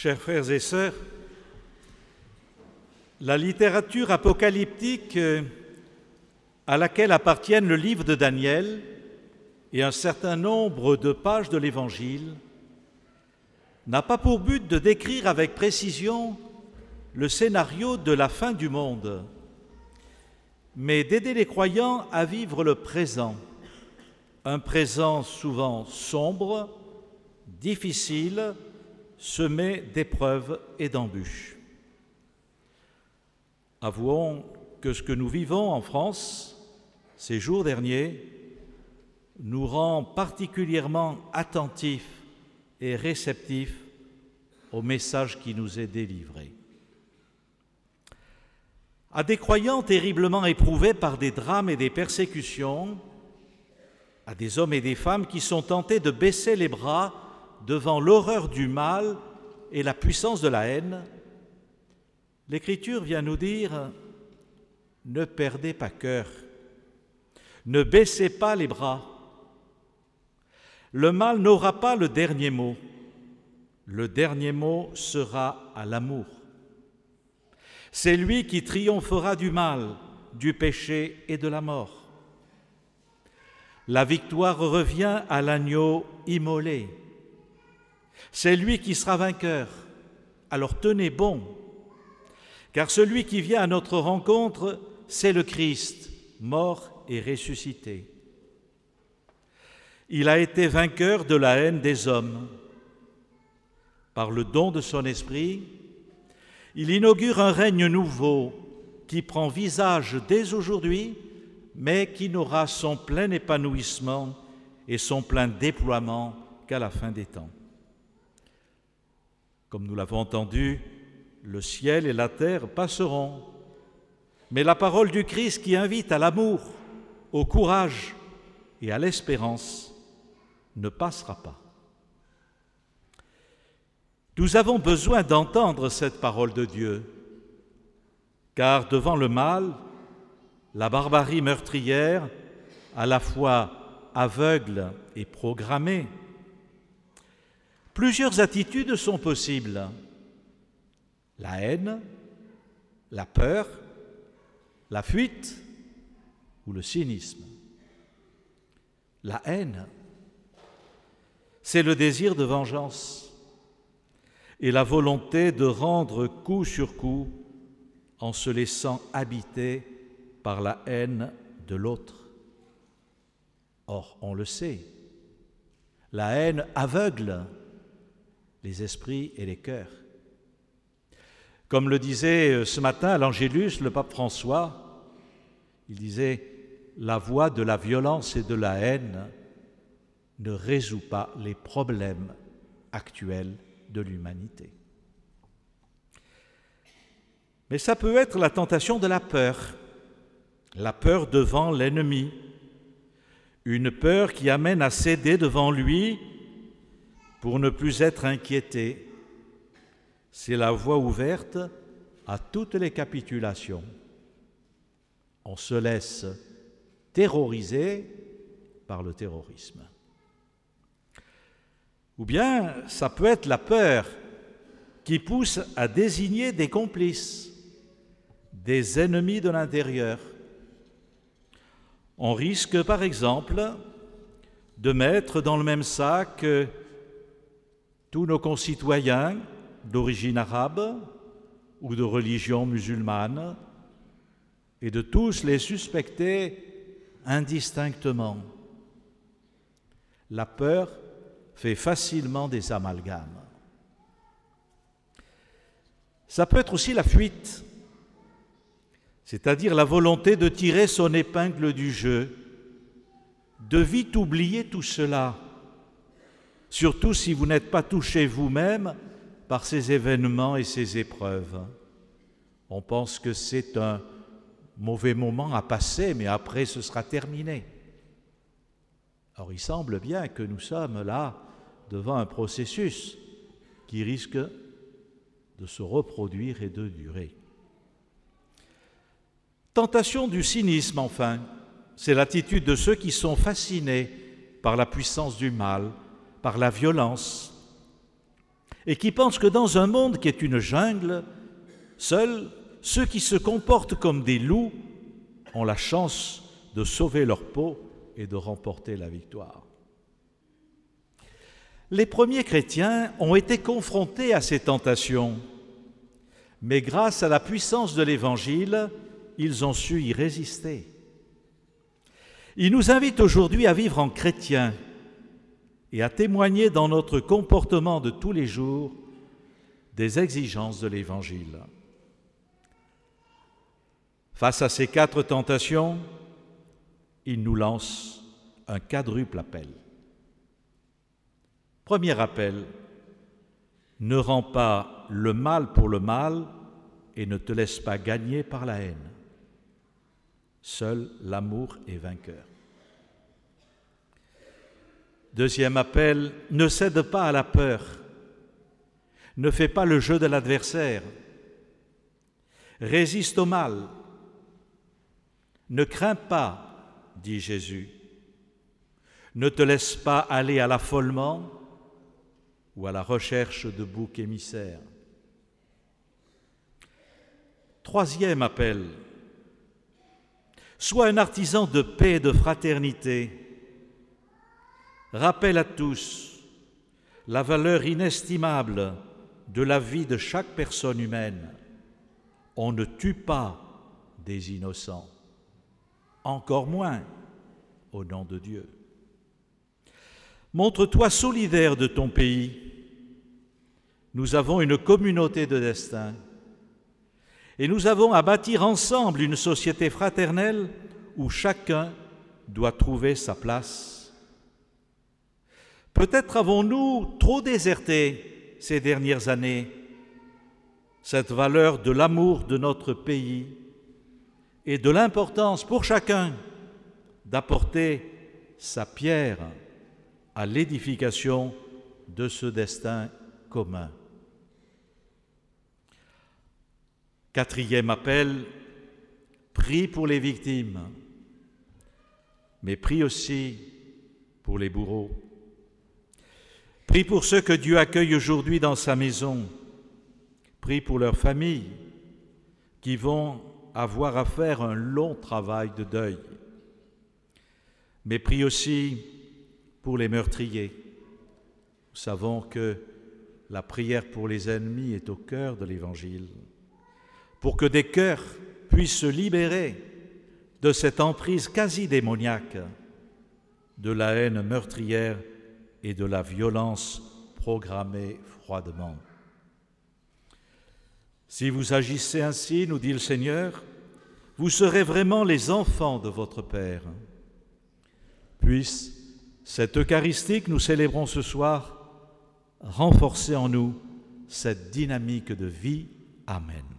Chers frères et sœurs, la littérature apocalyptique euh, à laquelle appartiennent le livre de Daniel et un certain nombre de pages de l'Évangile n'a pas pour but de décrire avec précision le scénario de la fin du monde, mais d'aider les croyants à vivre le présent, un présent souvent sombre, difficile, semé d'épreuves et d'embûches. Avouons que ce que nous vivons en France ces jours derniers nous rend particulièrement attentifs et réceptifs au message qui nous est délivré. À des croyants terriblement éprouvés par des drames et des persécutions, à des hommes et des femmes qui sont tentés de baisser les bras devant l'horreur du mal et la puissance de la haine, l'Écriture vient nous dire, ne perdez pas cœur, ne baissez pas les bras. Le mal n'aura pas le dernier mot. Le dernier mot sera à l'amour. C'est lui qui triomphera du mal, du péché et de la mort. La victoire revient à l'agneau immolé. C'est lui qui sera vainqueur. Alors tenez bon, car celui qui vient à notre rencontre, c'est le Christ, mort et ressuscité. Il a été vainqueur de la haine des hommes. Par le don de son esprit, il inaugure un règne nouveau qui prend visage dès aujourd'hui, mais qui n'aura son plein épanouissement et son plein déploiement qu'à la fin des temps. Comme nous l'avons entendu, le ciel et la terre passeront, mais la parole du Christ qui invite à l'amour, au courage et à l'espérance ne passera pas. Nous avons besoin d'entendre cette parole de Dieu, car devant le mal, la barbarie meurtrière, à la fois aveugle et programmée, Plusieurs attitudes sont possibles. La haine, la peur, la fuite ou le cynisme. La haine, c'est le désir de vengeance et la volonté de rendre coup sur coup en se laissant habiter par la haine de l'autre. Or, on le sait, la haine aveugle les esprits et les cœurs. Comme le disait euh, ce matin l'Angélus le pape François, il disait, la voie de la violence et de la haine ne résout pas les problèmes actuels de l'humanité. Mais ça peut être la tentation de la peur, la peur devant l'ennemi, une peur qui amène à céder devant lui pour ne plus être inquiété. C'est la voie ouverte à toutes les capitulations. On se laisse terroriser par le terrorisme. Ou bien ça peut être la peur qui pousse à désigner des complices, des ennemis de l'intérieur. On risque par exemple de mettre dans le même sac tous nos concitoyens d'origine arabe ou de religion musulmane et de tous les suspecter indistinctement. La peur fait facilement des amalgames. Ça peut être aussi la fuite, c'est-à-dire la volonté de tirer son épingle du jeu, de vite oublier tout cela surtout si vous n'êtes pas touché vous-même par ces événements et ces épreuves. On pense que c'est un mauvais moment à passer, mais après ce sera terminé. Or, il semble bien que nous sommes là devant un processus qui risque de se reproduire et de durer. Tentation du cynisme, enfin, c'est l'attitude de ceux qui sont fascinés par la puissance du mal, par la violence, et qui pensent que dans un monde qui est une jungle, seuls ceux qui se comportent comme des loups ont la chance de sauver leur peau et de remporter la victoire. Les premiers chrétiens ont été confrontés à ces tentations, mais grâce à la puissance de l'Évangile, ils ont su y résister. Ils nous invitent aujourd'hui à vivre en chrétiens et à témoigner dans notre comportement de tous les jours des exigences de l'Évangile. Face à ces quatre tentations, il nous lance un quadruple appel. Premier appel, ne rends pas le mal pour le mal et ne te laisse pas gagner par la haine. Seul l'amour est vainqueur. Deuxième appel, ne cède pas à la peur. Ne fais pas le jeu de l'adversaire. Résiste au mal. Ne crains pas, dit Jésus. Ne te laisse pas aller à l'affolement ou à la recherche de boucs émissaires. Troisième appel, sois un artisan de paix et de fraternité rappelle à tous la valeur inestimable de la vie de chaque personne humaine. On ne tue pas des innocents, encore moins au nom de Dieu. Montre-toi solidaire de ton pays. Nous avons une communauté de destin et nous avons à bâtir ensemble une société fraternelle où chacun doit trouver sa place Peut-être avons-nous trop déserté ces dernières années cette valeur de l'amour de notre pays et de l'importance pour chacun d'apporter sa pierre à l'édification de ce destin commun. Quatrième appel, prie pour les victimes, mais prie aussi pour les bourreaux. Prie pour ceux que Dieu accueille aujourd'hui dans sa maison. Prie pour leurs familles qui vont avoir à faire un long travail de deuil. Mais prie aussi pour les meurtriers. Nous savons que la prière pour les ennemis est au cœur de l'Évangile. Pour que des cœurs puissent se libérer de cette emprise quasi démoniaque de la haine meurtrière et de la violence programmée froidement. Si vous agissez ainsi, nous dit le Seigneur, vous serez vraiment les enfants de votre Père. Puisse cette Eucharistie que nous célébrons ce soir renforcer en nous cette dynamique de vie. Amen.